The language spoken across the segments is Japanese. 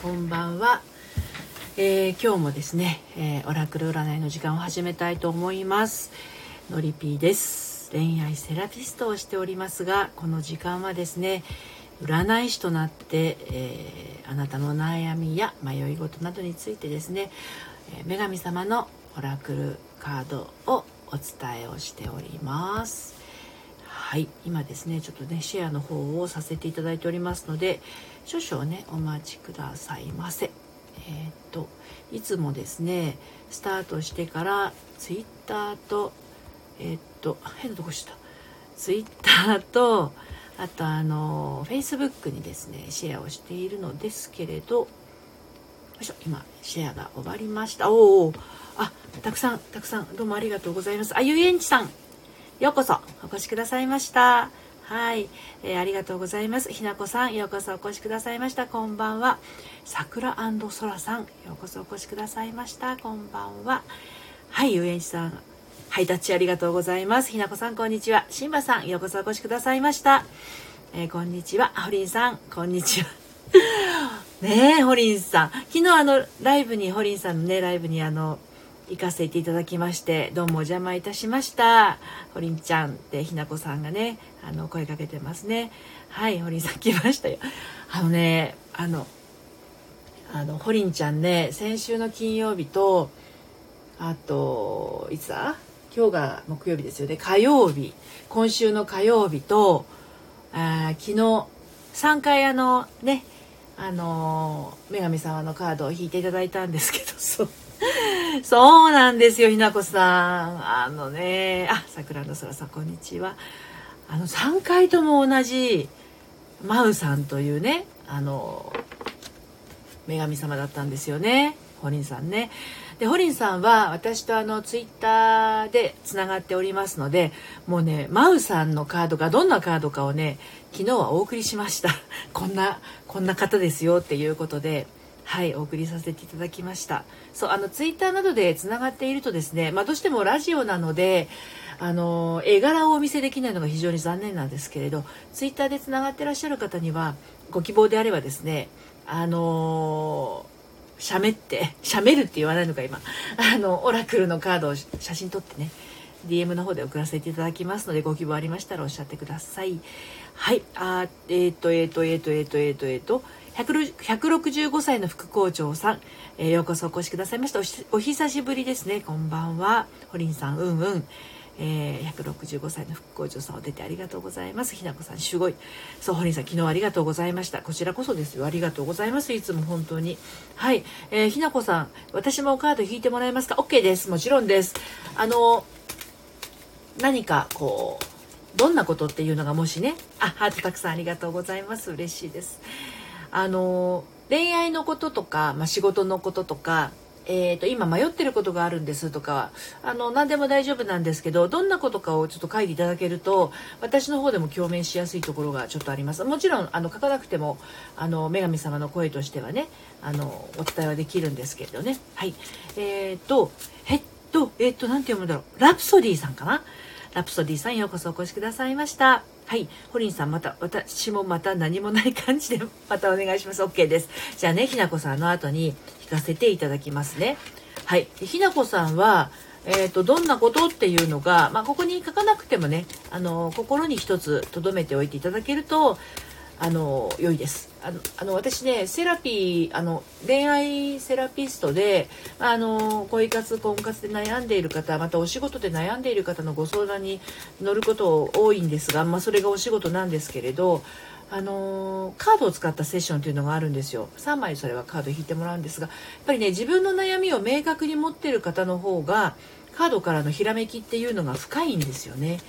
こんばんは、えー、今日もですね、えー、オラクル占いの時間を始めたいと思います。のりぴーです。恋愛セラピストをしておりますがこの時間はですね占い師となって、えー、あなたの悩みや迷い事などについてですね、え女神様のオラクルカードをお伝えをしております。はい今ですねちょっとねシェアの方をさせていただいておりますので少々ねお待ちくださいませ。えー、っといつもですねスタートしてからツイッターとえー、っと変なとこした。ツイッターとあとあのフェイスブックにですねシェアをしているのですけれどよいしょ今シェアが終わりました。おおあたくさんたくさんどうもありがとうございます。あゆえんちさん。ようこそお越しくださいました。はい、えー、ありがとうございます。ひなこさん、ようこそお越しくださいました。こんばんは。桜そらさん、ようこそお越しくださいました。こんばんは。はい、ゆえんさん、ハイタッチありがとうございます。ひなこさん、こんにちは。しんばさん、ようこそお越しくださいました。えー、こんにちは。ほりんさん、こんにちは。ねえ、ホリンさん。昨日あの、ライブに、ホリンさんのね、ライブにあの、行かせていただきましてどうもお邪魔いたしました。ほりんちゃんってひなこさんがねあの声かけてますね。はいほりんさん来ましたよ。あのねあのあのほりんちゃんね先週の金曜日とあといつだ？今日が木曜日ですよね。火曜日。今週の火曜日とあ昨日3回あのねあの女神様のカードを引いていただいたんですけどそう。そうなんですよ、ひなこさん。あのね、あ、桜の空さん、こんにちは。あの、3回とも同じ、マウさんというね、あの、女神様だったんですよね。ホリンさんね。で、ホリンさんは私とあの、ツイッターでつながっておりますので、もうね、マウさんのカードがどんなカードかをね、昨日はお送りしました。こんな、こんな方ですよっていうことで、はいお送りさせていただきました。そうあのツイッターなどでつながっているとですね、まあ、どうしてもラジオなのであの絵柄をお見せできないのが非常に残念なんですけれどツイッターでつながってらっしゃる方にはご希望であればですねあのしゃべってしゃべるって言わないのか今。あのオラクルのカードを写真撮ってね DM の方で送らせていただきますのでご希望ありましたらおっしゃってください。はいあえっ、ー、とえっ、ー、とえっ、ー、とえっ、とえっ、とえっ、と165歳の副校長さん、えー、ようこそお越しくださいましたお久しぶりですねこんばんはホリンさんうんうんえー、165歳の副校長さんを出てありがとうございます。ひなこさん、すごい。そう、ホリンさん、昨日ありがとうございました。こちらこそですよ。ありがとうございます。いつも本当に。はい。えー、ひなこさん、私もカード引いてもらえますか ?OK です。もちろんです。あの、何かこう、どんなことっていうのがもしね、あ、ハートたくさんありがとうございます。嬉しいです。あの恋愛のこととか、まあ、仕事のこととかえーと、今迷ってることがあるんですとかあの何でも大丈夫なんですけどどんなことかをちょっと書いていただけると私の方でも共鳴しやすいところがちょっとあります。もちろんあの書かなくてもあの女神様の声としてはねあのお伝えはできるんですけれどね。はい。えーとえっとえっと何て読むんだろう。ラプソディさんかな？ラプソディさんようこそお越しくださいました。はい。ホリンさん、また、私もまた何もない感じで、またお願いします。OK です。じゃあね、ひなこさんの後に弾かせていただきますね。はい。ひなこさんは、えーと、どんなことっていうのが、まあ、ここに書かなくてもねあの心に一つ留めておいていただけるとあの良いですあのあの私ねセラピーあの恋愛セラピストであの恋活婚活で悩んでいる方またお仕事で悩んでいる方のご相談に乗ること多いんですが、まあ、それがお仕事なんですけれどあのカードを使ったセッションというのがあるんですよ3枚それはカード引いてもらうんですがやっぱりね自分の悩みを明確に持っている方の方がカードからのひらめきっていうのが深いんですよね。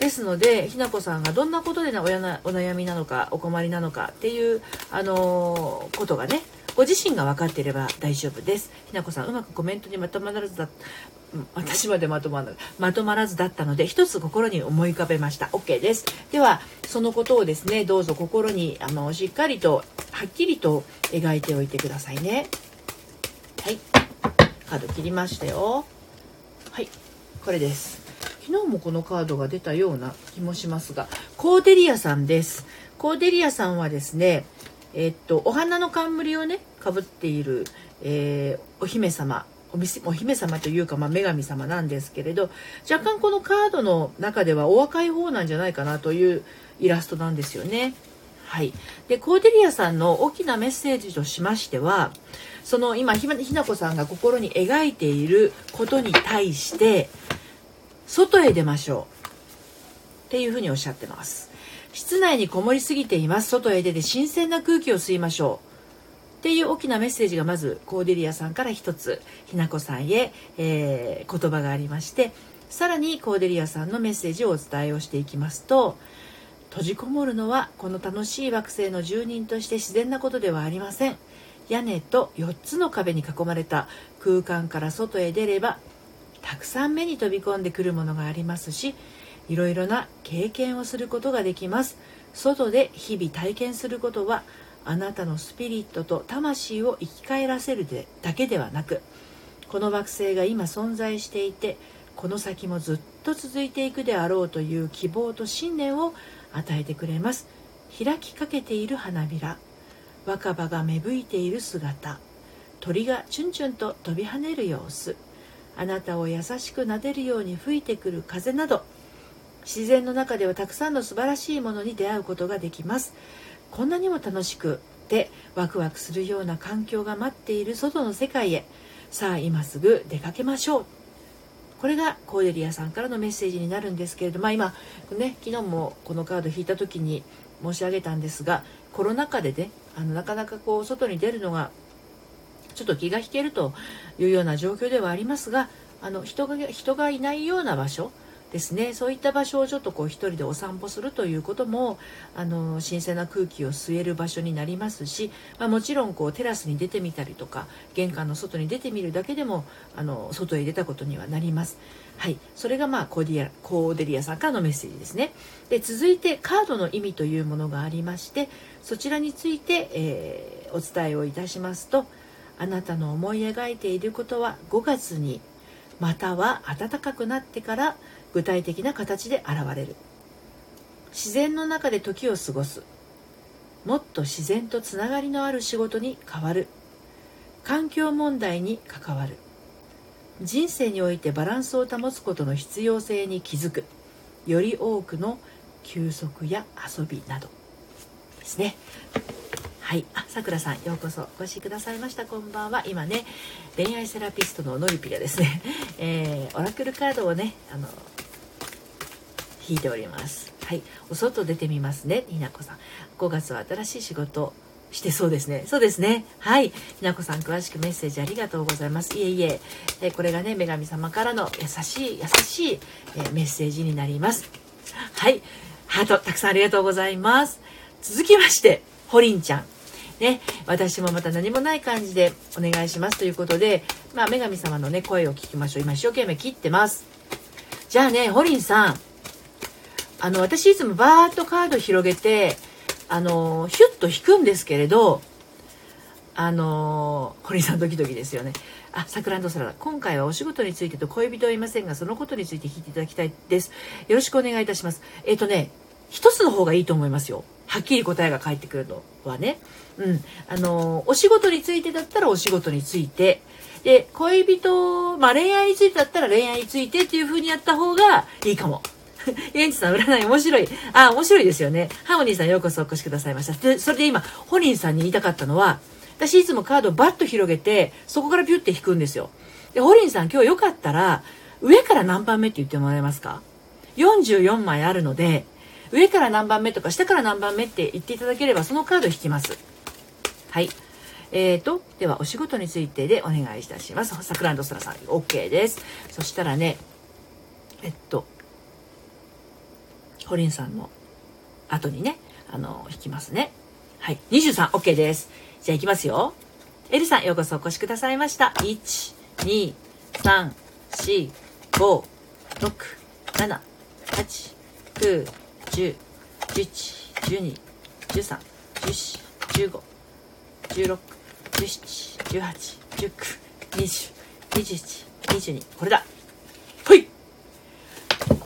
ですのでひなこさんがどんなことでおやなお悩みなのかお困りなのかっていう、あのー、ことがねご自身が分かっていれば大丈夫です。ひなこさんうまくコメントにまとまらずだ私までまとまらまとまらずだったので一つ心に思い浮かべました。OK です。ではそのことをですねどうぞ心にあのしっかりとはっきりと描いておいてくださいね。はい。カード切りましたよ。はい。これです。昨日もこのカードが出たような気もしますがコーデリアさんですコーデリアさんはですねえ、っとお花の冠をねかぶっている、えー、お姫様おお姫様というか、まあ、女神様なんですけれど若干このカードの中ではお若い方なんじゃないかなというイラストなんですよね。はい、でコーデリアさんの大きなメッセージとしましてはその今ひなこさんが心に描いていることに対して外へ出ましょう。っていうふうにおっしゃってます。室内にこもりすぎています。外へ出て新鮮な空気を吸いましょう。っていう大きなメッセージがまずコーデリアさんから一つ。ひなこさんへ、えー、言葉がありまして。さらにコーデリアさんのメッセージをお伝えをしていきますと。閉じこもるのはこの楽しい惑星の住人として自然なことではありません。屋根と4つの壁に囲まれた空間から外へ出ればたくさん目に飛び込んでくるものがありますしいろいろな経験をすることができます。外で日々体験することはあなたのスピリットと魂を生き返らせるでだけではなくこの惑星が今存在していてこの先もずっと続いていくであろうという希望と信念を与えてくれます。開きかけている花びら若葉が芽吹いている姿鳥がチュンチュンと飛び跳ねる様子あなたを優しく撫でるように吹いてくる風など自然の中ではたくさんの素晴らしいものに出会うことができます。こんなにも楽しくてワクワクするような環境が待っている外の世界へ。さあ今すぐ出かけましょう。これがコーデリアさんからのメッセージになるんですけれどまあ今ね昨日もこのカード引いた時に申し上げたんですがコロナ禍でねあのなかなかこう外に出るのがちょっと気が引けるというような状況ではありますがあの人が人がいないような場所ですねそういった場所をちょっとこう一人でお散歩するということもあの新鮮な空気を吸える場所になりますし、まあ、もちろんこうテラスに出てみたりとか玄関の外に出てみるだけでもあの外へ出たことにはなります。はい、それがまあコーディアコーデリアさんからのメッセージですね。で続いてカードの意味というものがありましてそちらについて、えー、お伝えをいたしますとあなたの思い描いていることは5月にまたは暖かくなってから具体的な形で現れる。自然の中で時を過ごす。もっと自然とつながりのある仕事に変わる。環境問題に関わる。人生においてバランスを保つことの必要性に気づく。より多くの休息や遊びなど。ですね。はい、あ、さくらさん、ようこそお越しくださいました。こんばんは。今ね、恋愛セラピストののりぴがですね、えー、オラクルカードをね、あの、引いております。はい、お外出てみますね、ひなこさん。5月は新しい仕事してそうですね。そうですね。はい。ひなこさん、詳しくメッセージありがとうございます。いえいえ、えこれがね、女神様からの優しい、優しい、えメッセージになります。はい。ハート、たくさんありがとうございます。続きまして、ほりんちゃん。ね、私もまた何もない感じでお願いしますということで、まあ、女神様のね、声を聞きましょう。今、一生懸命切ってます。じゃあね、ホリンさん、あの、私いつもバーッとカード広げて、あの、ヒュッと引くんですけれど、あの、堀さんドキドキですよね。あ、サクランドサラダ。今回はお仕事についてと恋人はいませんが、そのことについて聞いていただきたいです。よろしくお願いいたします。えっ、ー、とね、一つの方がいいと思いますよ。はっきり答えが返ってくるのはね。うん。あの、お仕事についてだったらお仕事について、で、恋人、まあ恋愛についてだったら恋愛についてっていう風にやった方がいいかも。エンチさん、占い面白い。あ、面白いですよね。ハーモニーさんようこそお越しくださいました。で、それで今、ホニーさんに言いたかったのは、私いつもカードをバッと広げて、そこからピュッて引くんですよ。で、ホリンさん今日よかったら、上から何番目って言ってもらえますか ?44 枚あるので、上から何番目とか下から何番目って言っていただければそのカード引きます。はい。えーと、ではお仕事についてでお願いいたします。サクランドスラさん、OK です。そしたらね、えっと、ホリンさんの後にね、あの、引きますね。はい。23、OK です。じゃあ行きますよ。エルさん、ようこそお越しくださいました。1、2、3、4、5、6、7、8、9、10、11、12、13、14、15、16、17、18、19、20、21、22、これだ。ほい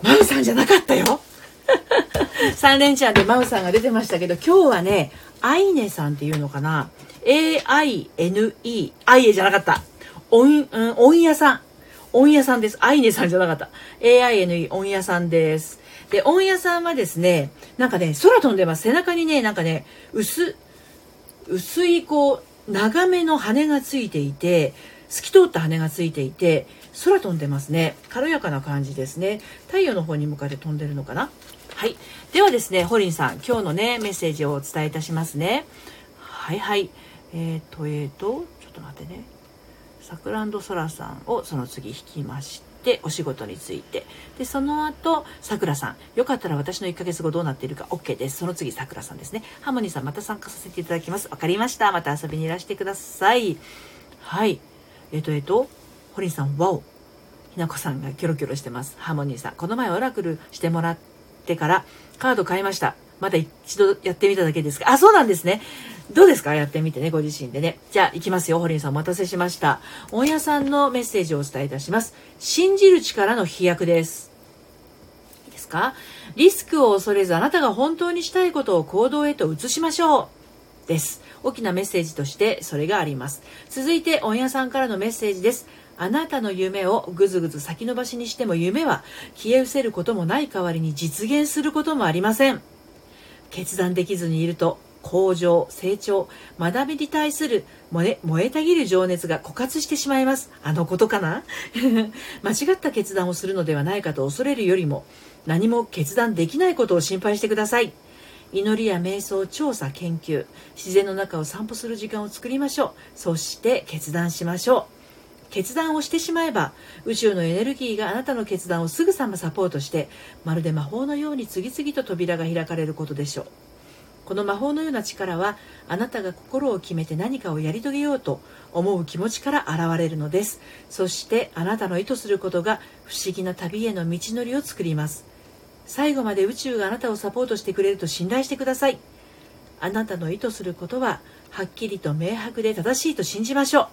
マウさんじゃなかったよ 3連チャンでマウさんが出てましたけど、今日はね、アイネさんっていうのかな ?A-I-N-E、アイエじゃなかった。音、うん、音屋さん。音屋さんです。アイネさんじゃなかった。A-I-N-E、音屋さんです。で、音屋さんはですね、なんかね、空飛んでます。背中にね、なんかね、薄、薄いこう、長めの羽がついていて、透き通った羽がついていて、空飛んでますね。軽やかな感じですね。太陽の方に向かって飛んでるのかな？はい。ではですね、ホリンさん、今日のね、メッセージをお伝えいたしますね。はいはい。えっ、ー、と、えっ、ー、と、ちょっと待ってね。さくらんそらさんをその次引きまして、お仕事について。で、その後、さくらさん。よかったら私の1ヶ月後どうなっているか OK です。その次、さくらさんですね。ハモニーさん、また参加させていただきます。わかりました。また遊びにいらしてください。はい。えっ、ー、と、えっ、と、ホリンさん、ワオ。ひなこさんがキョロキョロしてます。ハモニーさん。この前オラクルしてもらってからカード買いました。まだ一度やってみただけですが。あ、そうなんですね。どうですか？やってみてね、ご自身でね。じゃあ、行きますよ。ホリンさんお待たせしました。大家さんのメッセージをお伝えいたします。信じる力の飛躍です。いいですか？リスクを恐れずあなたが本当にしたいことを行動へと移しましょう。です。大きなメッセージとしてそれがあります。続いて、大家さんからのメッセージです。あなたの夢をぐずぐず先延ばしにしても夢は消え失せることもない代わりに実現することもありません。決断できずにいると向上、成長、学びに対する燃え燃えたぎる情熱が枯渇してしまいます。あのことかな？間違った決断をするのではないかと恐れるよりも何も決断できないことを心配してください。祈りや瞑想、調査、研究、自然の中を散歩する時間を作りましょう。そして決断しましょう。決断をしてしまえば宇宙のエネルギーがあなたの決断をすぐさまサポートしてまるで魔法のように次々と扉が開かれることでしょうこの魔法のような力はあなたが心を決めて何かをやり遂げようと思う気持ちから現れるのです。そしてあなたの意図することが不思議な旅への道のりを作ります。最後まで宇宙があなたをサポートしてくれると信頼してください。あなたの意図することははっきりと明白で正しいと信じましょう。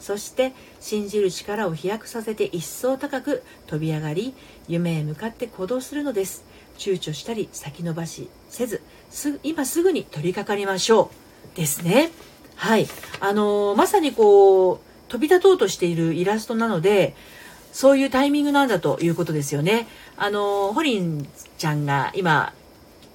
そして信じる力を飛躍させて一層高く飛び上がり夢へ向かって行動するのです。躊躇したり先延ばしせずす今すぐに取り掛かりましょう。ですね。はい。あのー、まさにこう飛び立とうとしているイラストなのでそういうタイミングなんだということですよね。あのー、ホリンちゃんが今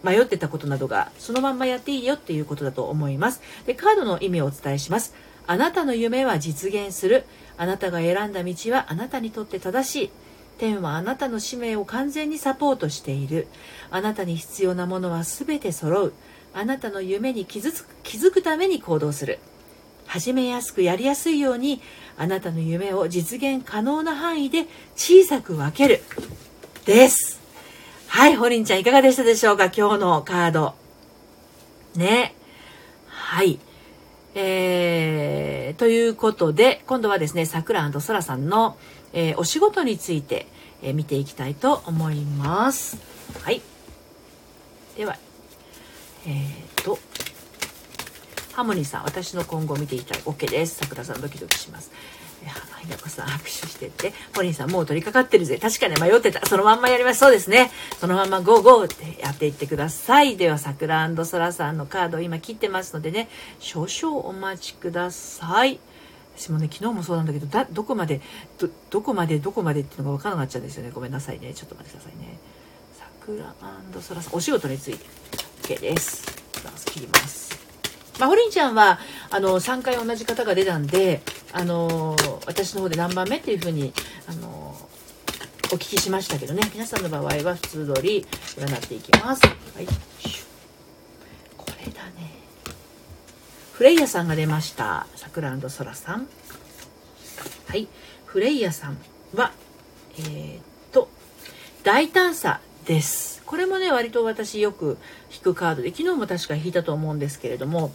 迷ってたことなどがそのまんまやっていいよっていうことだと思います。でカードの意味をお伝えします。あなたの夢は実現する。あなたが選んだ道はあなたにとって正しい。天はあなたの使命を完全にサポートしている。あなたに必要なものは全て揃う。あなたの夢に気づく気づくために行動する。始めやすくやりやすいようにあなたの夢を実現可能な範囲で小さく分ける。です。はい、ホリンちゃんいかがでしたでしょうか？今日のカード。ね。はい。えー、ということで、今度はですね、さくらそらさんの、えー、お仕事について、えー、見ていきたいと思います。はい。では、えー、と、ハモニーさん、私の今後を見ていただい OK です。さくらさん、ドキドキします。ひなこさん握手してって、ポリンさんもう取り掛かってるぜ。確かに迷ってた。そのまんまやります。そうですね。そのままゴーゴーってやっていってください。では、さくらそらさんのカードを今切ってますのでね、少々お待ちください。私もね、昨日もそうなんだけど、だ、どこまで、ど、どこまで、どこまでっていうのが分からなくなっちゃうんですよね。ごめんなさいね。ちょっと待ってくださいね。さくらそらさん、お仕事について。OK です。切ります。まあ、ホリンちゃんは、あの、3回同じ方が出たんで、あの私の方で何番目っていうふうに、あのお聞きしましたけどね皆さんの場合は普通通り占っていきますはいこれだねフレイヤさんが出ました。さくらソラさん。はい。フレイヤさんはえー、っと大胆さです。これもね割と私よく引くカードで昨日も確か引いたと思うんですけれども、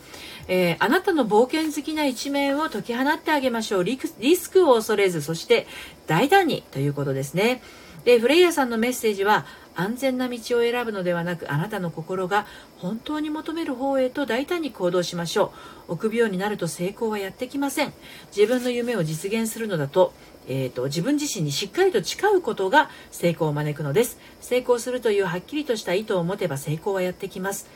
えー、あなたの冒険好きな一面を解き放ってあげましょう。リスクを恐れずそして大胆にということですね。でフレイヤさんのメッセージは安全な道を選ぶのではなくあなたの心が本当に求める方へと大胆に行動しましょう。臆病になると成功はやってきません。自分の夢を実現するのだとえーと、自分自身にしっかりと誓うことが成功を招くのです。成功するというはっきりとした意図を持てば成功はやってきます。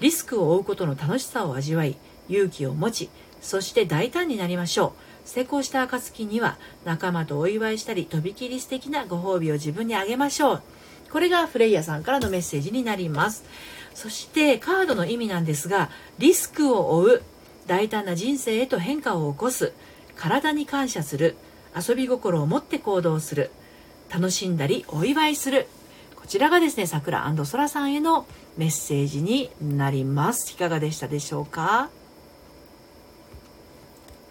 リスクを負うことの楽しさを味わい勇気を持ちそして大胆になりましょう。成功した暁には仲間とお祝いしたりとびきり素敵なご褒美を自分にあげましょう。これがフレイヤさんからのメッセージになります。そしてカードの意味なんですがリスクを負う大胆な人生へと変化を起こす体に感謝する遊び心を持って行動する楽しんだりお祝いする。こちらがですねさくらそらさんへのメッセージになります。いかがでしたでしょうか？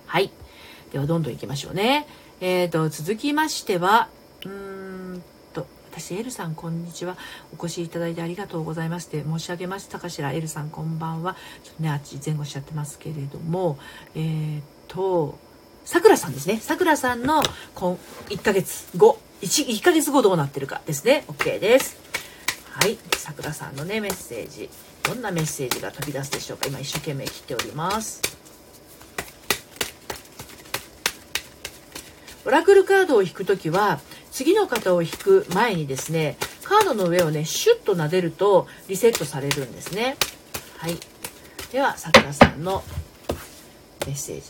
はい。ではどんどんいきましょうね。えーと続きましてはうん。私エルさんこんにちは。お越しいただいてありがとうございまして申し上げましたかしら。エルさんこんばんは。ちょっとねあっち前後しちゃってますけれども。えーとさくらさんですね。さくらさんの1ヶ月後。1, 1ヶ月後どうなってるかですね。OK です。はい。さくらさんのねメッセージ。どんなメッセージが飛び出すでしょうか。今一生懸命切っております。オラクルカードを引くときは次の方を引く前にですねカードの上をねシュッと撫でるとリセットされるんですね。はい。ではさくらさんのメッセージ。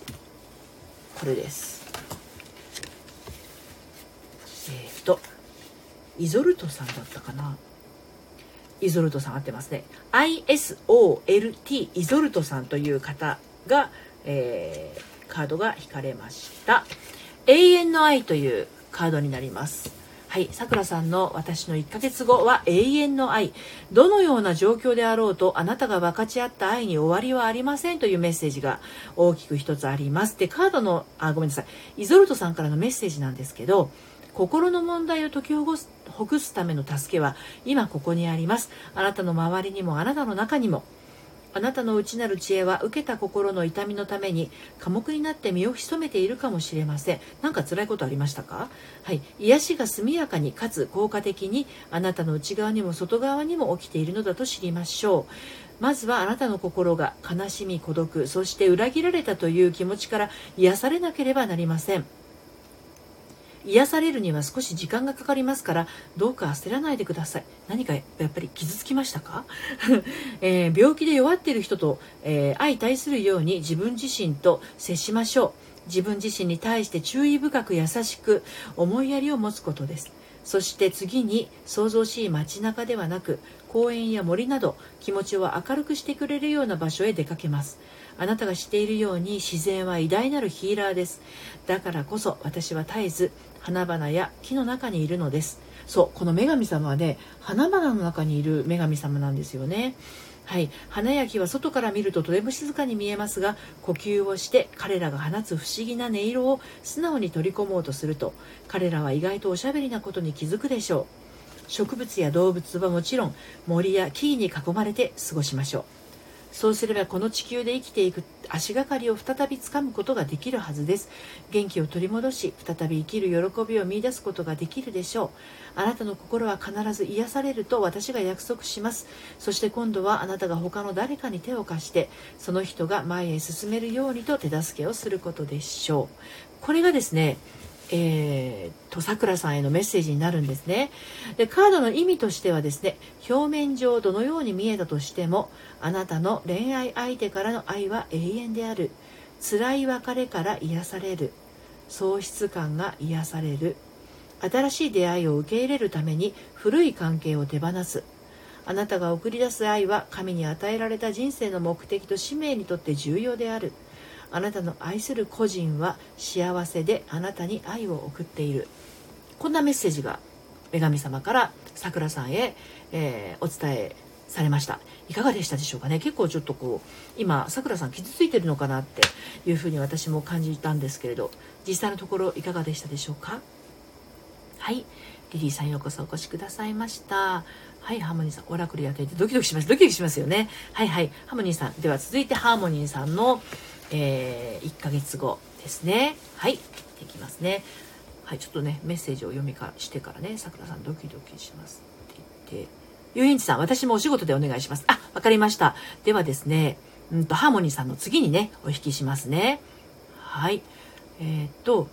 これです。えっ、ー、とイゾルトさんだったかな。イゾルトさん合ってますね。ISOLT イゾルトさんという方が、えー、カードが引かれました。永遠の愛というカードになりますはい、さくらさんの私の1ヶ月後は永遠の愛。どのような状況であろうとあなたが分かち合った愛に終わりはありませんというメッセージが大きく一つあります。で、カードの、あ、ごめんなさい。イゾルトさんからのメッセージなんですけど、心の問題を解きほぐすほぐすための助けは今ここにあります。あなたの周りにもあなたの中にも。あなたの内なる知恵は受けた心の痛みのために寡黙になって身を潜めているかもしれません。何か辛いことありましたか？はい。癒しが速やかにかつ効果的にあなたの内側にも外側にも起きているのだと知りましょう。まずはあなたの心が悲しみ孤独そして裏切られたという気持ちから癒されなければなりません。癒されるには少し時間がかかりますからどうか焦らないでください。何かやっぱり傷つきましたか、えー、病気で弱っている人と、えー、相対するように自分自身と接しましょう。自分自身に対して注意深く優しく思いやりを持つことです。そして次に想像しい街中ではなく公園や森など気持ちを明るくしてくれるような場所へ出かけます。あなたが知っているように自然は偉大なるヒーラーです。だからこそ私は絶えず花々や木の中にいるのです。そうこの女神様はね花々の中にいる女神様なんですよね。はい、花や木は外から見るととても静かに見えますが呼吸をして彼らが放つ不思議な音色を素直に取り込もうとすると彼らは意外とおしゃべりなことに気づくでしょう。植物や動物はもちろん森や木々に囲まれて過ごしましょう。そうすればこの地球で生きていく足がかりを再びつかむことができるはずです。元気を取り戻し再び生きる喜びを見いだすことができるでしょう。あなたの心は必ず癒されると私が約束します。そして今度はあなたが他の誰かに手を貸してその人が前へ進めるようにと手助けをすることでしょう。これがですねえー、とさくらさんへのメッセージになるんですね。でカードの意味としてはですね表面上どのように見えたとしてもあなたの恋愛相手からの愛は永遠である。辛い別れから癒される。喪失感が癒される。新しい出会いを受け入れるために古い関係を手放す。あなたが送り出す愛は神に与えられた人生の目的と使命にとって重要である。あなたの愛する個人は幸せであなたに愛を送っている。こんなメッセージが女神様からさくらさんへ、えー、お伝えされました。いかがでしたでしょうかね？結構ちょっとこう今さくらさん傷ついてるのかなっていうふうに私も感じたんですけれど。実際のところいかがでしたでしょうか？はい。リリーさんようこそお越しくださいました。はいハーモニーさんオラクルやっていてドキドキします。ドキドキしますよね。はいはい。ハーモニーさん。では続いてハーモニーさんのえー、1ヶ月後ですね。はいできますね。はいちょっとねメッセージを読みかしてからねさくらさんドキドキしますって言って。遊園地さん私もお仕事でお願いします。あわかりました。ではですねうんとハーモニーさんの次にねお引きしますね。はい。えー、っと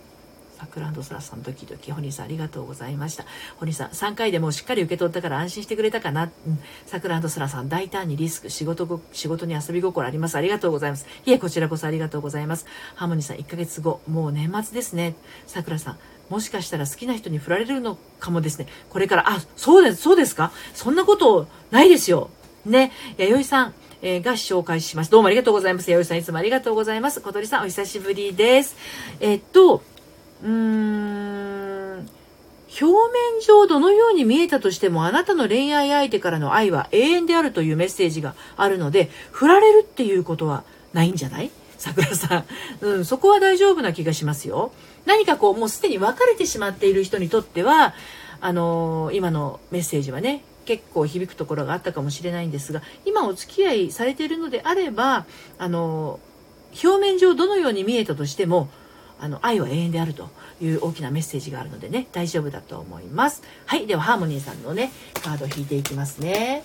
桜空さんドキドキ堀さんありがとうございました堀さん3回でもうしっかり受け取ったから安心してくれたかな、うん、桜空さん大胆にリスク仕事ご仕事に遊び心ありますありがとうございますいえこちらこそありがとうございますハーモニーさん1ヶ月後もう年末ですね桜さんもしかしたら好きな人に振られるのかもですね。これから、あ、そうです、そうですか？そんなことないですよ。ね、弥生さん、えー、が紹介します。どうもありがとうございます。弥生さんいつもありがとうございます。小鳥さんお久しぶりです。えっと、うーん、表面上どのように見えたとしてもあなたの恋愛相手からの愛は永遠であるというメッセージがあるので、振られるっていうことはないんじゃない？桜さん。うん、そこは大丈夫な気がしますよ。何かこう、もうすでに別れてしまっている人にとっては、あのー、今のメッセージはね、結構響くところがあったかもしれないんですが今お付き合いされているのであればあの表面上どのように見えたとしてもあの愛は永遠であるという大きなメッセージがあるのでね大丈夫だと思います。はいではハーモニーさんのねカードを引いていきますね。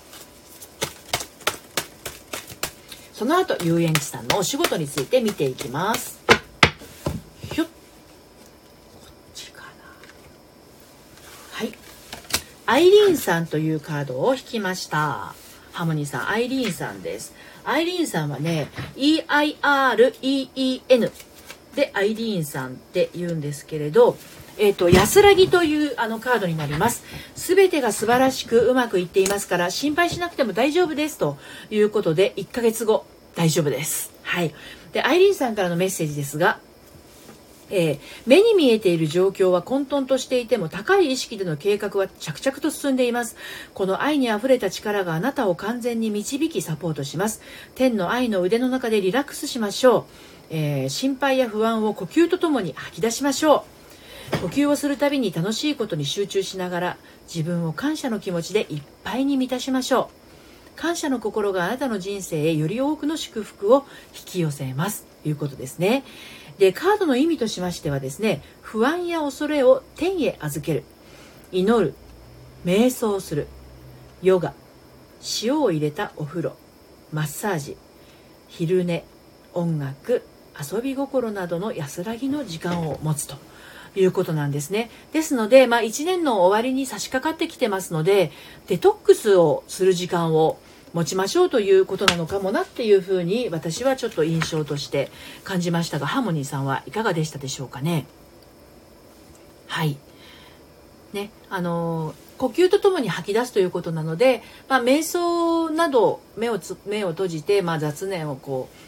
その後遊園地さんのお仕事について見ていきます。ひょっこっちかな。はい。アイリーンさんというカードを引きました。ハモニーさん、アイリーンさんです。アイリーンさんはね、E-I-R-E-E-N でアイリーンさんって言うんですけれど、えっ、ー、と、安らぎというあのカードになります。すべてが素晴らしくうまくいっていますから、心配しなくても大丈夫ですということで、1ヶ月後、大丈夫です。はい。で、アイリーンさんからのメッセージですが、えー、目に見えている状況は混沌としていても高い意識での計画は着々と進んでいますこの愛にあふれた力があなたを完全に導きサポートします天の愛の腕の中でリラックスしましょう、えー、心配や不安を呼吸とともに吐き出しましょう。呼吸をするたびに楽しいことに集中しながら自分を感謝の気持ちでいっぱいに満たしましょう。感謝の心があなたの人生へより多くの祝福を引き寄せます。ということですね。でカードの意味としましてはですね不安や恐れを天へ預ける。祈る瞑想する。ヨガ塩を入れたお風呂。マッサージ。昼寝音楽。遊び心などの安らぎの時間を持つということなんですね。ですので、まあ、1年の終わりに差し掛かってきてますのでデトックスをする時間を持ちましょうということなのかもなっていうふうに私はちょっと印象として感じましたがハーモニーさんはいかがでしたでしょうかねはいねあの呼吸とともに吐き出すということなので、まあ、瞑想など目をつ目を閉じて、まあ、雑念をこう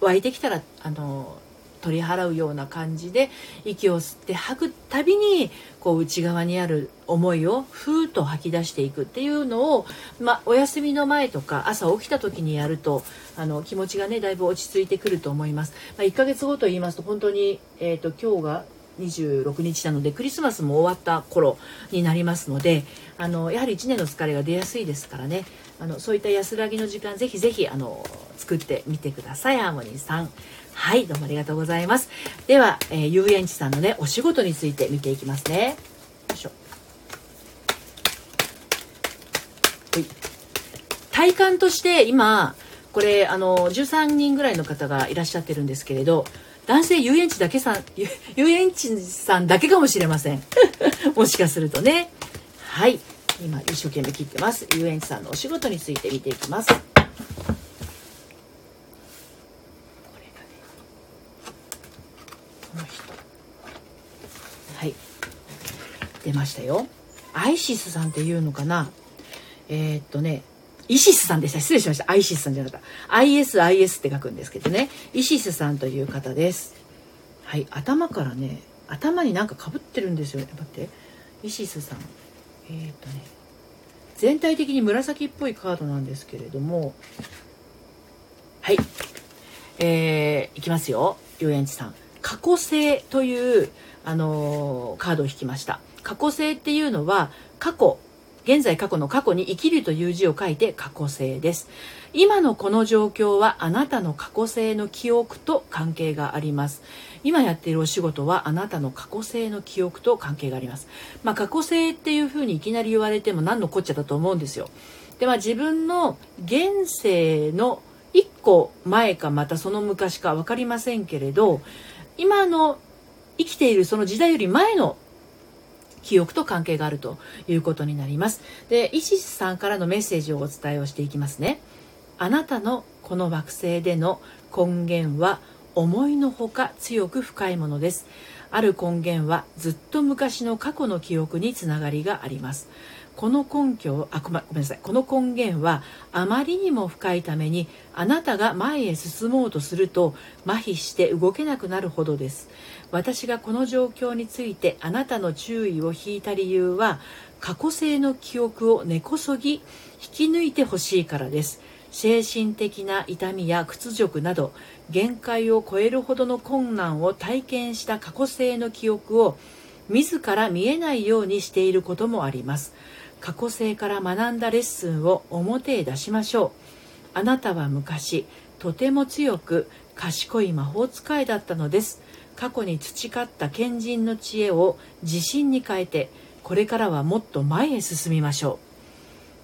湧いてきたらあの取り払うような感じで息を吸って吐くたびにこう内側にある思いをふーっと吐き出していくっていうのを、まあ、お休みの前とか朝起きた時にやるとあの気持ちがねだいぶ落ち着いてくると思います。まあ、1ヶ月後と言いますと本当に、えーと、今日が26日なのでクリスマスも終わった頃になりますのであのやはり1年の疲れが出やすいですからねあのそういった安らぎの時間ぜひぜひあの作ってみてくださいハーモニーさん。はい、どうもありがとうございます。では、えー、遊園地さんのね、お仕事について見ていきますね。よいしょ。体感として今、これ、あの、13人ぐらいの方がいらっしゃってるんですけれど、男性遊園地だけさん、遊園地さんだけかもしれません。もしかするとね。はい。今、一生懸命切ってます。遊園地さんのお仕事について見ていきます。はい。出ましたよ。アイシスさんっていうのかな。えー、っとねイシスさんでした。失礼しました。アイシスさんじゃなかった。ISIS って書くんですけどね。イシスさんという方です。はい。頭からね頭になんかかぶってるんですよ。ね待って。イシスさん。えー、っとね全体的に紫っぽいカードなんですけれどもはい。えー、いきますよ。遊園地さん。過去性というあのー、カードを引きました。過去性っていうのは過去現在過去の過去に生きるという字を書いて過去性です。今のこの状況はあなたの過去性の記憶と関係があります今やっているお仕事はあなたの過去性の記憶と関係がありますまあ、過去性っていうふうにいきなり言われても何のこっちゃだと思うんですよでまあ自分の現世の1個前かまたその昔か分かりませんけれど今の生きているその時代より前の記憶と関係があるということになります。で、イシスさんからのメッセージをお伝えをしていきますね。あなたのこの惑星での根源は思いのほか強く深いものです。ある根源はずっと昔の過去の記憶につながりがあります。この根拠あごめんなさいこの根源はあまりにも深いためにあなたが前へ進もうとすると麻痺して動けなくなるほどです私がこの状況についてあなたの注意を引いた理由は過去性の記憶を根こそぎ引き抜いてほしいからです精神的な痛みや屈辱など限界を超えるほどの困難を体験した過去性の記憶を自ら見えないようにしていることもあります。過去性から学んだレッスンを表へ出しましょう。あなたは昔とても強く賢い魔法使いだったのです。過去に培った賢人の知恵を自信に変えてこれからはもっと前へ進みましょう。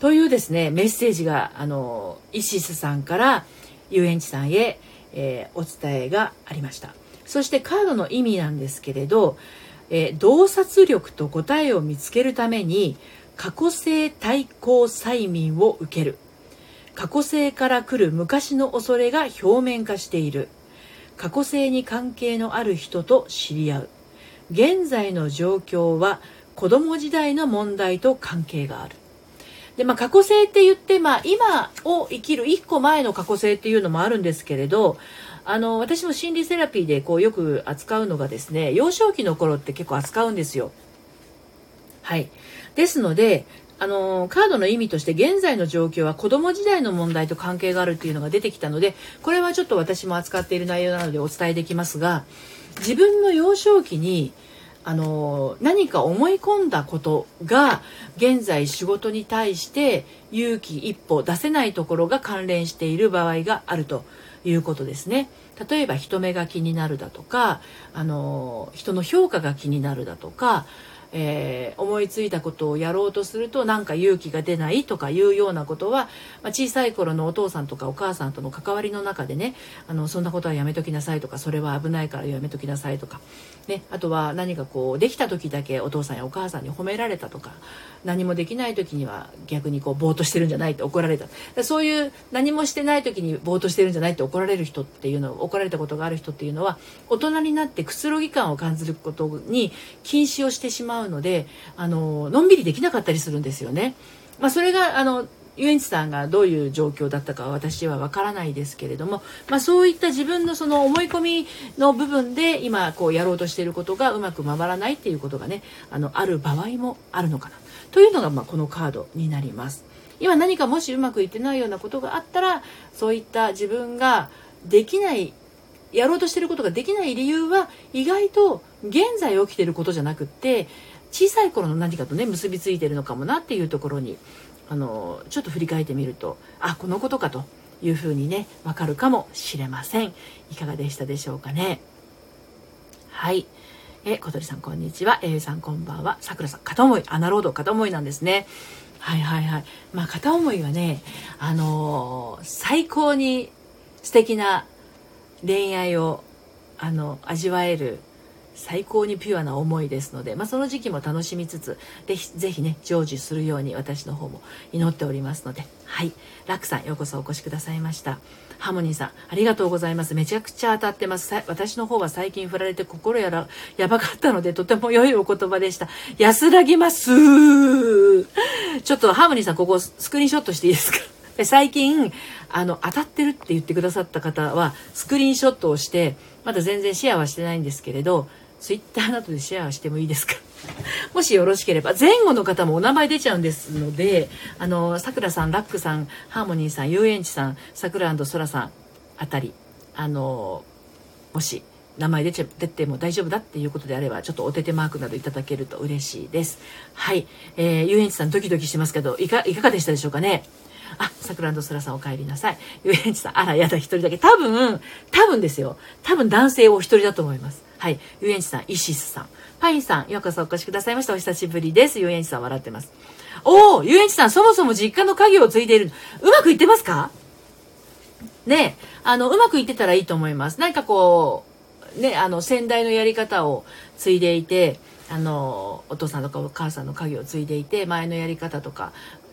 というですねメッセージがあのイシスさんから遊園地さんへ、えー、お伝えがありました。そしてカードの意味なんですけれど、えー、洞察力と答えを見つけるために過去性対抗催眠を受ける。過去性から来る昔の恐れが表面化している。過去性に関係のある人と知り合う。現在の状況は子供時代の問題と関係がある。で、まあ、過去性って言って、まあ、今を生きる一個前の過去性っていうのもあるんですけれどあの私も心理セラピーでこうよく扱うのがですね幼少期の頃って結構扱うんですよ。はい。ですのであのカードの意味として現在の状況は子供時代の問題と関係があるっていうのが出てきたのでこれはちょっと私も扱っている内容なのでお伝えできますが自分の幼少期にあの何か思い込んだことが現在仕事に対して勇気一歩出せないところが関連している場合があるということですね。例えば人目が気になるだとかあの人の評価が気になるだとかえー、思いついたことをやろうとするとなんか勇気が出ないとかいうようなことは、まあ、小さい頃のお父さんとかお母さんとの関わりの中でねあのそんなことはやめときなさいとかそれは危ないからやめときなさいとか、ね、あとは何かこうできた時だけお父さんやお母さんに褒められたとか何もできない時には逆にこうぼーっとしてるんじゃないって怒られた。そういう何もしてない時にぼーっとしてるんじゃないって怒られる人っていうの怒られたことがある人っていうのは大人になってくつろぎ感を感じることに禁止をしてしまううのであののんびりできなかったりするんですよね。まあ、それがあの遊園地さんがどういう状況だったかは私はわからないですけれども、まあ、そういった自分のその思い込みの部分で今こうやろうとしていることがうまく回らないっていうことがねあのある場合もあるのかなというのがまあこのカードになります。今何かもしうまくいってないようなことがあったらそういった自分ができないやろうとしてることができない理由は意外と現在起きてることじゃなくって小さい頃の何かとね結びついてるのかもなっていうところにあのちょっと振り返ってみるとあこのことかというふうにねわかるかもしれません。いかがでしたでしょうかね。はい。え小鳥さんこんにちは。A さんこんばんは。さくらさん片思いアナロード片思いなんですね。はいはいはい。まあ片思いはねあのー、最高に素敵な恋愛をあの味わえる最高にピュアな思いですので、まあ、その時期も楽しみつつでぜひね成就するように私の方も祈っておりますので。はい。ラクさんようこそお越しくださいました。ハモニーさんありがとうございます。めちゃくちゃ当たってます。私の方は最近振られて心やらやばかったのでとても良いお言葉でした。安らぎます。ちょっとハモニーさんここスクリーンショットしていいですか？最近あの当たってるって言ってくださった方はスクリーンショットをしてまだ全然シェアはしてないんですけれどツイッターなどでシェアしてもいいですか？もしよろしければ前後の方もお名前出ちゃうんですのであのさくらさんラックさんハーモニーさん遊園地さんさくらそらさんあたりあのもし名前出ちゃ出ても大丈夫だっていうことであればちょっとお手手マークなどいただけると嬉しいですはい、えー、遊園地さんドキドキしてますけどいかいかがでしたでしょうかね？あ、桜と空さんお帰りなさい。遊園地さん、あら、やだ、一人だけ。多分、多分ですよ。多分男性お一人だと思います。はい。遊園地さん、イシスさん。パインさん、ようこそお越しくださいました。お久しぶりです。遊園地さん笑ってます。おお遊園地さん、そもそも実家の家業を継いでいる。うまくいってますか？ねあの、うまくいってたらいいと思います。何かこう、ねあの先代のやり方を継いでいてあのお父さんとかお母さんの家業を継いでいて前のやり方とか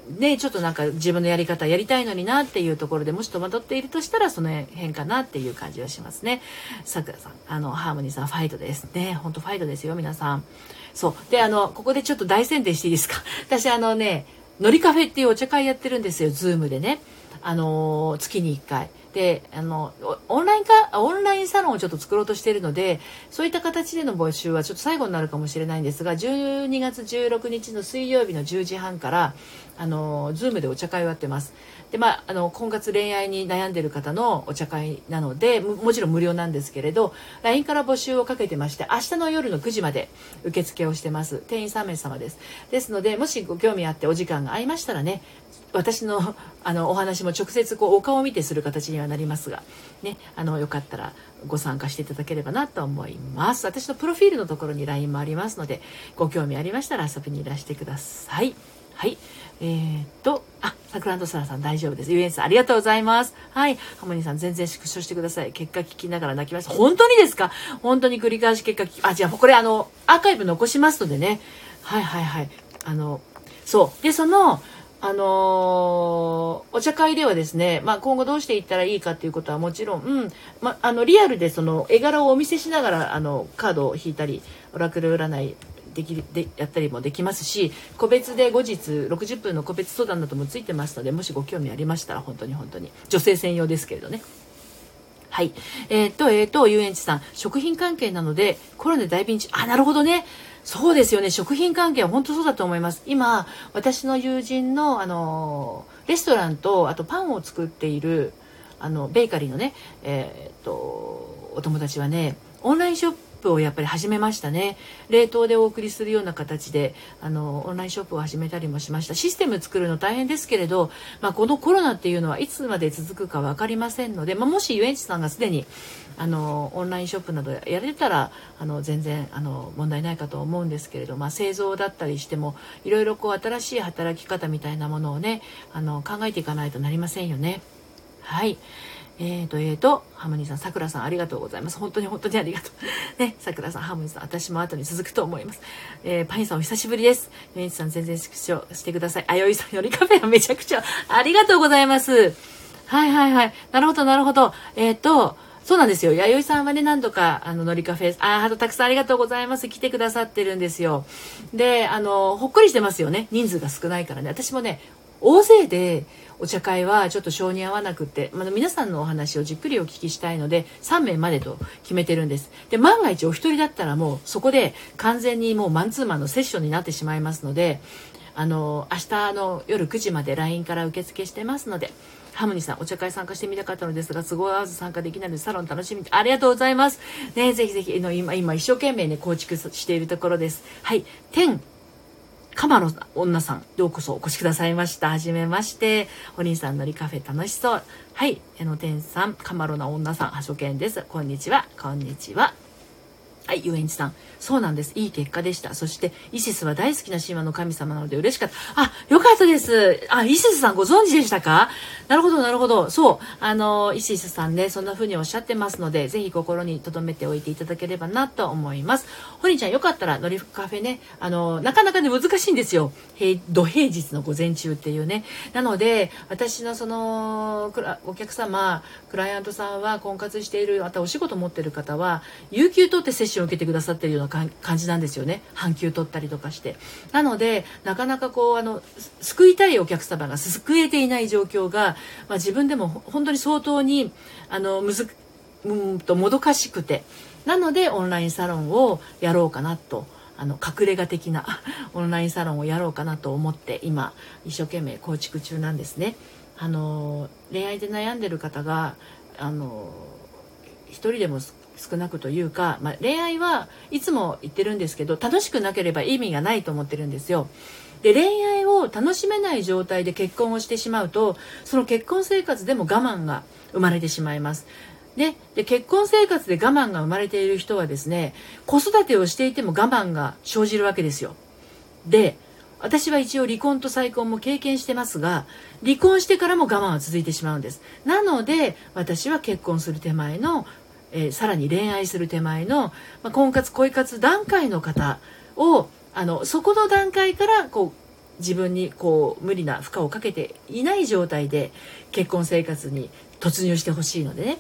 でちょっとなんか自分のやり方やりたいのになっていうところでもし戸惑っているとしたらその辺かなっていう感じはしますね。さくらさんあのハーモニーさんファイトです。ねほんとファイトですよ皆さん。そう。であのここでちょっと大宣伝していいですか？私あのねのりカフェっていうお茶会やってるんですよ Zoom でね。あの月に1回。であのオンラインかオンラインサロンをちょっと作ろうとしているのでそういった形での募集はちょっと最後になるかもしれないんですが12月16日の水曜日の10時半からあの Zoom でお茶会をやってます。でまあ、あの婚活恋愛に悩んでる方のお茶会なのでもちろん無料なんですけれど LINE から募集をかけてまして明日の夜の9時まで受付をしてます。定員3名様です。ですのでもしご興味あってお時間が合いましたらね私のあのお話も直接こうお顔を見てする形にはなりますが、ね、あのよかったらご参加していただければなと思います。私のプロフィールのところに LINE もありますのでご興味ありましたら遊びにいらしてください。はい。えー、っとあサクランドサラさん大丈夫です。ゆえんさんありがとうございます。はい。ハモニーさん全然縮小してください。結果聞きながら泣きました本当にですか？本当に繰り返し結果聞きあじゃあこれあのアーカイブ残しますのでね。はいはいはい。あのそう。でそのあのー、お茶会ではですね、まあ、今後どうしていったらいいかっていうことはもちろん、うん、まあのリアルでその絵柄をお見せしながらあのカードを引いたりオラクル占いできでやったりもできますし個別で後日60分の個別相談などもついてますのでもしご興味ありましたら本当に本当に女性専用ですけれどね。はい。えー、っと、えー、っと、遊園地さん、食品関係なので、コロナで大ピンチ。あ、なるほどね。そうですよね食品関係は本当そうだと思います今私の友人のあのレストランとあとパンを作っているあのベーカリーのねえー、っとお友達はねオンラインショッププをやっぱり始めましたね冷凍でお送りするような形であのオンラインショップを始めたりもしましたシステム作るの大変ですけれど、まあ、このコロナっていうのはいつまで続くか分かりませんので、まあ、もし遊園地さんがすでにあのオンラインショップなどやれたらあの全然あの問題ないかと思うんですけれど、まあ、製造だったりしてもいろいろこう新しい働き方みたいなものをねあの考えていかないとなりませんよね。はい。えーと、えーと、ハムニーさん、さくらさん、ありがとうございます。本当に本当にありがとう。ね、さくらさん、ハムニーさん、私も後に続くと思います。えー、パインさん、お久しぶりです。メイチさん、全然縮小してください。あよいさんよりカフェはめちゃくちゃ、ありがとうございます。はいはいはい。なるほど、なるほど。えっ、ー、と、そうなんですよ。弥生さんはね、何度か、あの、のりカフェ、あ、あとたくさんありがとうございます。来てくださってるんですよ。で、あの、ほっこりしてますよね。人数が少ないからね。私もね、大勢でお茶会はちょっと性に合わなくて、まあ、皆さんのお話をじっくりお聞きしたいので3名までと決めてるんですで万が一お一人だったらもうそこで完全にもうマンツーマンのセッションになってしまいますのであの明日の夜9時まで LINE から受付してますのでハムニさん、お茶会参加してみたかったのですが、都合合わず参加できないので、サロン楽しみありがとうございます。ね、ぜひぜひ、の今、今、一生懸命ね、構築しているところです。はい。天カマの女さん、ようこそお越しくださいました。はじめまして。お兄さんのりカフェ楽しそう。はい。えの天さん、カマロな女さん、はしょけんです。こんにちは。こんにちは。はい、遊園地さん。そうなんです。いい結果でした。そして、イシスは大好きな神話の神様なので嬉しかった。あ、よかったです。あ、イシスさんご存知でしたか？なるほど、なるほど。そう。あの、イシスさんね、そんな風におっしゃってますので、ぜひ心に留めておいていただければなと思います。ホニちゃん、よかったら、ノリフカフェね、あの、なかなかね、難しいんですよ。平、土平日の午前中っていうね。なので、私のその、お客様、クライアントさんは婚活している、またお仕事持ってる方は、有給取ってセッションを受けてくださってるような感じなんですよね。半休取ったりとかして。なのでなかなかこうあの救いたいお客様が救えていない状況が、まあ、自分でも本当に相当にあのむずうんともどかしくて。なのでオンラインサロンをやろうかなと。あの隠れ家的な オンラインサロンをやろうかなと思って今一生懸命構築中なんですね。あの恋愛で悩んでる方があの一人でも少なくというか、まあ、恋愛はいつも言ってるんですけど楽しくなければ意味がないと思ってるんですよ。で恋愛を楽しめない状態で結婚をしてしまうとその結婚生活でも我慢が生まれてしまいます。ね、で結婚生活で我慢が生まれている人はですね子育てをしていても我慢が生じるわけですよ。で私は一応離婚と再婚も経験してますが離婚してからも我慢は続いてしまうんですなので私は結婚する手前のえー、さらに恋愛する手前の、まあ、婚活恋活段階の方をあのそこの段階からこう自分にこう無理な負荷をかけていない状態で結婚生活に突入してほしいのでね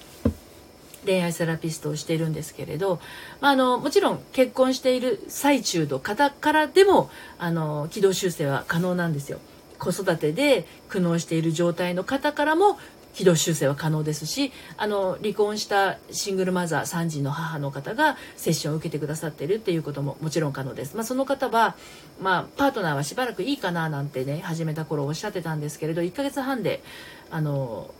恋愛セラピストをしているんですけれど、まあ、あのもちろん結婚している最中の方からでもあの軌道修正は可能なんですよ。子育てで苦悩している状態の方からも軌道修正は可能ですしあの離婚したシングルマザー3児の母の方がセッションを受けてくださっているっていうことももちろん可能です、まあ、その方は、まあ、パートナーはしばらくいいかななんてね始めた頃おっしゃってたんですけれど1ヶ月半であの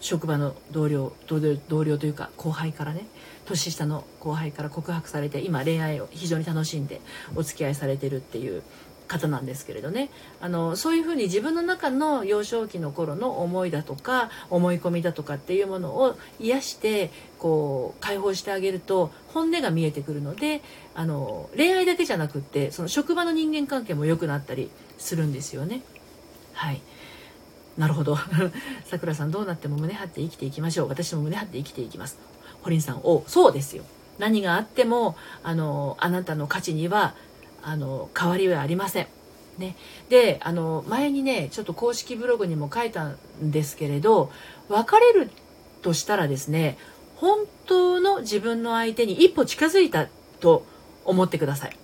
職場の同僚同僚というか後輩からね年下の後輩から告白されて今恋愛を非常に楽しんでお付き合いされてるっていう方なんですけれどねあのそういうふうに自分の中の幼少期の頃の思いだとか思い込みだとかっていうものを癒してこう解放してあげると本音が見えてくるのであの恋愛だけじゃなくってその職場の人間関係も良くなったりするんですよね。はいなるほど。さくらさんどうなっても胸張って生きていきましょう。私も胸張って生きていきます。堀さん、お、そうですよ。何があっても、あの、あなたの価値にはあの変わりはありません。ね、であの前にねちょっと公式ブログにも書いたんですけれど別れるとしたらですね本当の自分の相手に一歩近づいたと思ってください。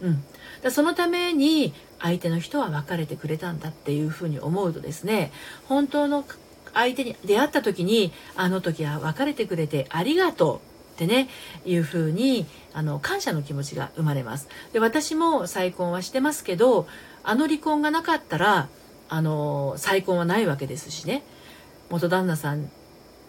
うん、だそのために相手の人は別れてくれたんだっていうふうに思うとですね本当の相手に出会った時にあの時は別れてくれてありがとうってねいうふうにあの感謝の気持ちが生まれます。で私も再婚はしてますけどあの離婚がなかったらあの再婚はないわけですしね。元旦那さん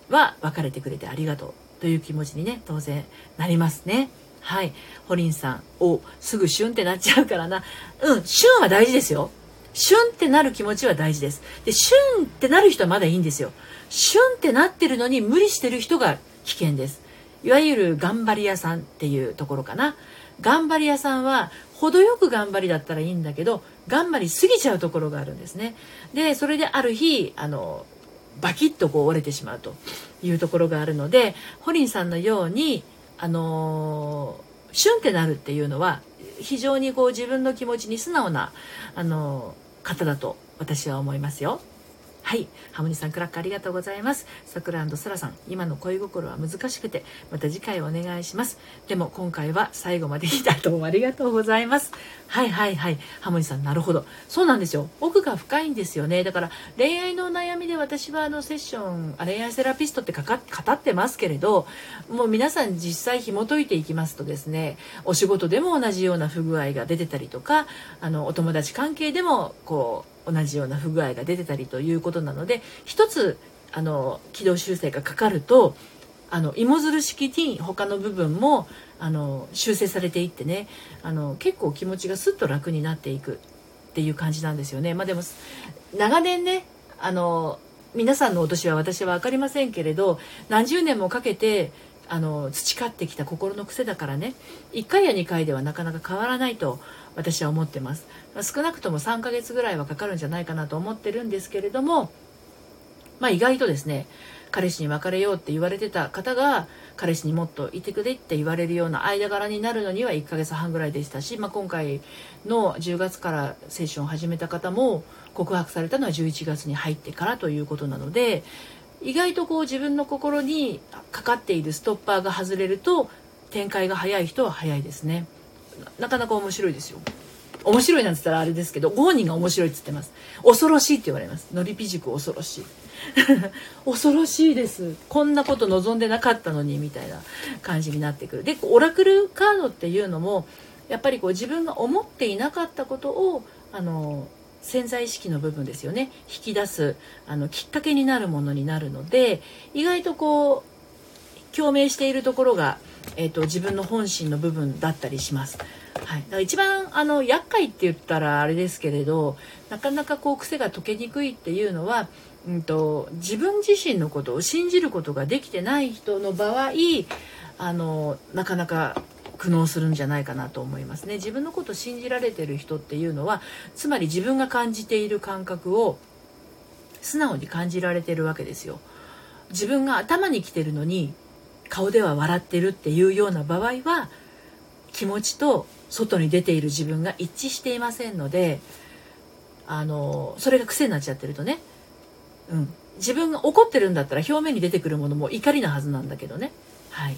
は別れてくれてありがとう。という気持ちにね当然なりますね。はい。ホリンさんおすぐシュンってなっちゃうからな。うんシュンは大事ですよ。シュンってなる気持ちは大事です。でシュンってなる人はまだいいんですよ。シュンってなってるのに無理してる人が危険です。いわゆる頑張り屋さんっていうところかな頑張り屋さんは程よく頑張りだったらいいんだけど頑張りすぎちゃうところがあるんですねでそれである日あのバキッとこう折れてしまうというところがあるのでホリンさんのようにあのシュンってなるっていうのは非常にこう自分の気持ちに素直なあの方だと私は思いますよ。はい。ハモニさん、クラックありがとうございます。さくらそらさん、今の恋心は難しくて、また次回お願いします。でも今回は最後まで聞いたどうもありがとうございます。はいはいはい。ハモニさん、なるほど。そうなんですよ。奥が深いんですよね。だから恋愛の悩みで私はあのセッション、恋愛セラピストってかか語ってますけれど、もう皆さん実際紐解いていきますとですね、お仕事でも同じような不具合が出てたりとか、あの、お友達関係でもこう、同じような不具合が出てたりということなので一つあの軌道修正がかかるとあの芋づる式に他の部分もあの修正されていってねあの結構気持ちがすっと楽になっていくっていう感じなんですよね。まあ、でも長年ねあの皆さんのお年は私は分かりませんけれど何十年もかけてあの培ってきた心の癖だからね1回や2回ではなかなか変わらないと私は思ってます少なくとも3ヶ月ぐらいはかかるんじゃないかなと思ってるんですけれどもまあ意外とですね彼氏に別れようって言われてた方が彼氏にもっといてくれって言われるような間柄になるのには1ヶ月半ぐらいでしたし、まあ、今回の10月からセッションを始めた方も告白されたのは11月に入ってからということなので意外とこう自分の心にかかっているストッパーが外れると展開が早い人は早いですね。なかなか面白いですよ。面白いなんて言ったらあれですけどご本人が面白いって言ってます。恐ろしいって言われます。のりぴ塾恐ろしい。恐ろしいです。こんなこと望んでなかったのにみたいな感じになってくる。でオラクルカードっていうのもやっぱりこう自分が思っていなかったことをあの潜在意識の部分ですよね。引き出すあのきっかけになるものになるので意外とこう共鳴しているところが、えーと、自分の本心の部分だったりします。はい、だから一番あの厄介って言ったらあれですけれどなかなかこう癖が解けにくいっていうのは、うんと自分自身のことを信じることができてない人の場合あのなかなか苦悩するんじゃないかなと思いますね。自分のことを信じられてる人っていうのはつまり自分が感じている感覚を素直に感じられてるわけですよ。自分が頭に来てるのに顔では笑ってるっていうような場合は気持ちと外に出ている自分が一致していませんのであのそれが癖になっちゃってるとね、うん、自分が怒ってるんだったら表面に出てくるものも怒りなはずなんだけどね。はい。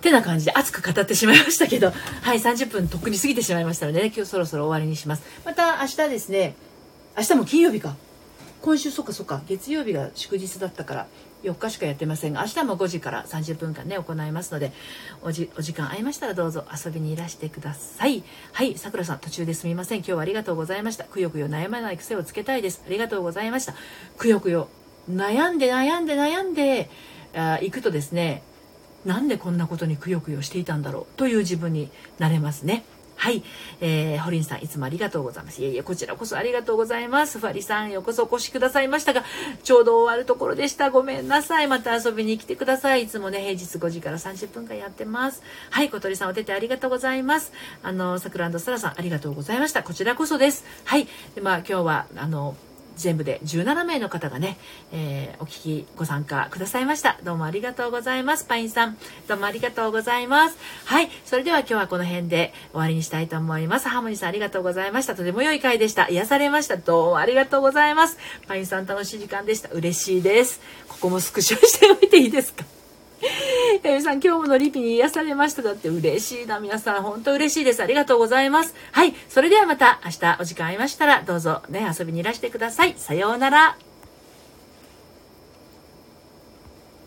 てな感じで熱く語ってしまいましたけど はい30分とっくに過ぎてしまいましたので、ね、今日そろそろ終わりにします。また明日ですね。明日も金曜日か。今週そっかそっか。月曜日が祝日だったから4日しかやってません。が明日も5時から30分間ね行いますのでおじお時間合いましたらどうぞ遊びにいらしてください。はいさくらさん途中ですみません。今日はありがとうございました。くよくよ悩まない癖をつけたいです。ありがとうございました。くよくよ悩んで悩んで悩んであ行くとですねなんでこんなことにくよくよしていたんだろう。という自分になれますね。はい。えー、ホリンさん、いつもありがとうございます。いえいえ、こちらこそありがとうございます。ファリさん、ようこそお越しくださいましたが、ちょうど終わるところでした。ごめんなさい。また遊びに来てください。いつもね、平日5時から30分間やってます。はい、小鳥さん、お手手ありがとうございます。あの、桜サラさん、ありがとうございました。こちらこそです。はい。で、まあ、今日は、あの、全部で17名の方がね、えー、お聞きご参加くださいました。どうもありがとうございます。パインさんどうもありがとうございます。はいそれでは今日はこの辺で終わりにしたいと思います。ハーモニーさんありがとうございました。とても良い回でした。癒されました。どうもありがとうございます。パインさん楽しい時間でした。嬉しいです。ここもスクショしておいていいですか？えみさん、今日ものリピに癒されました。だって嬉しいな。皆さん、本当嬉しいです。ありがとうございます。はい。それではまた明日お時間ありましたら、どうぞね、遊びにいらしてください。さようなら。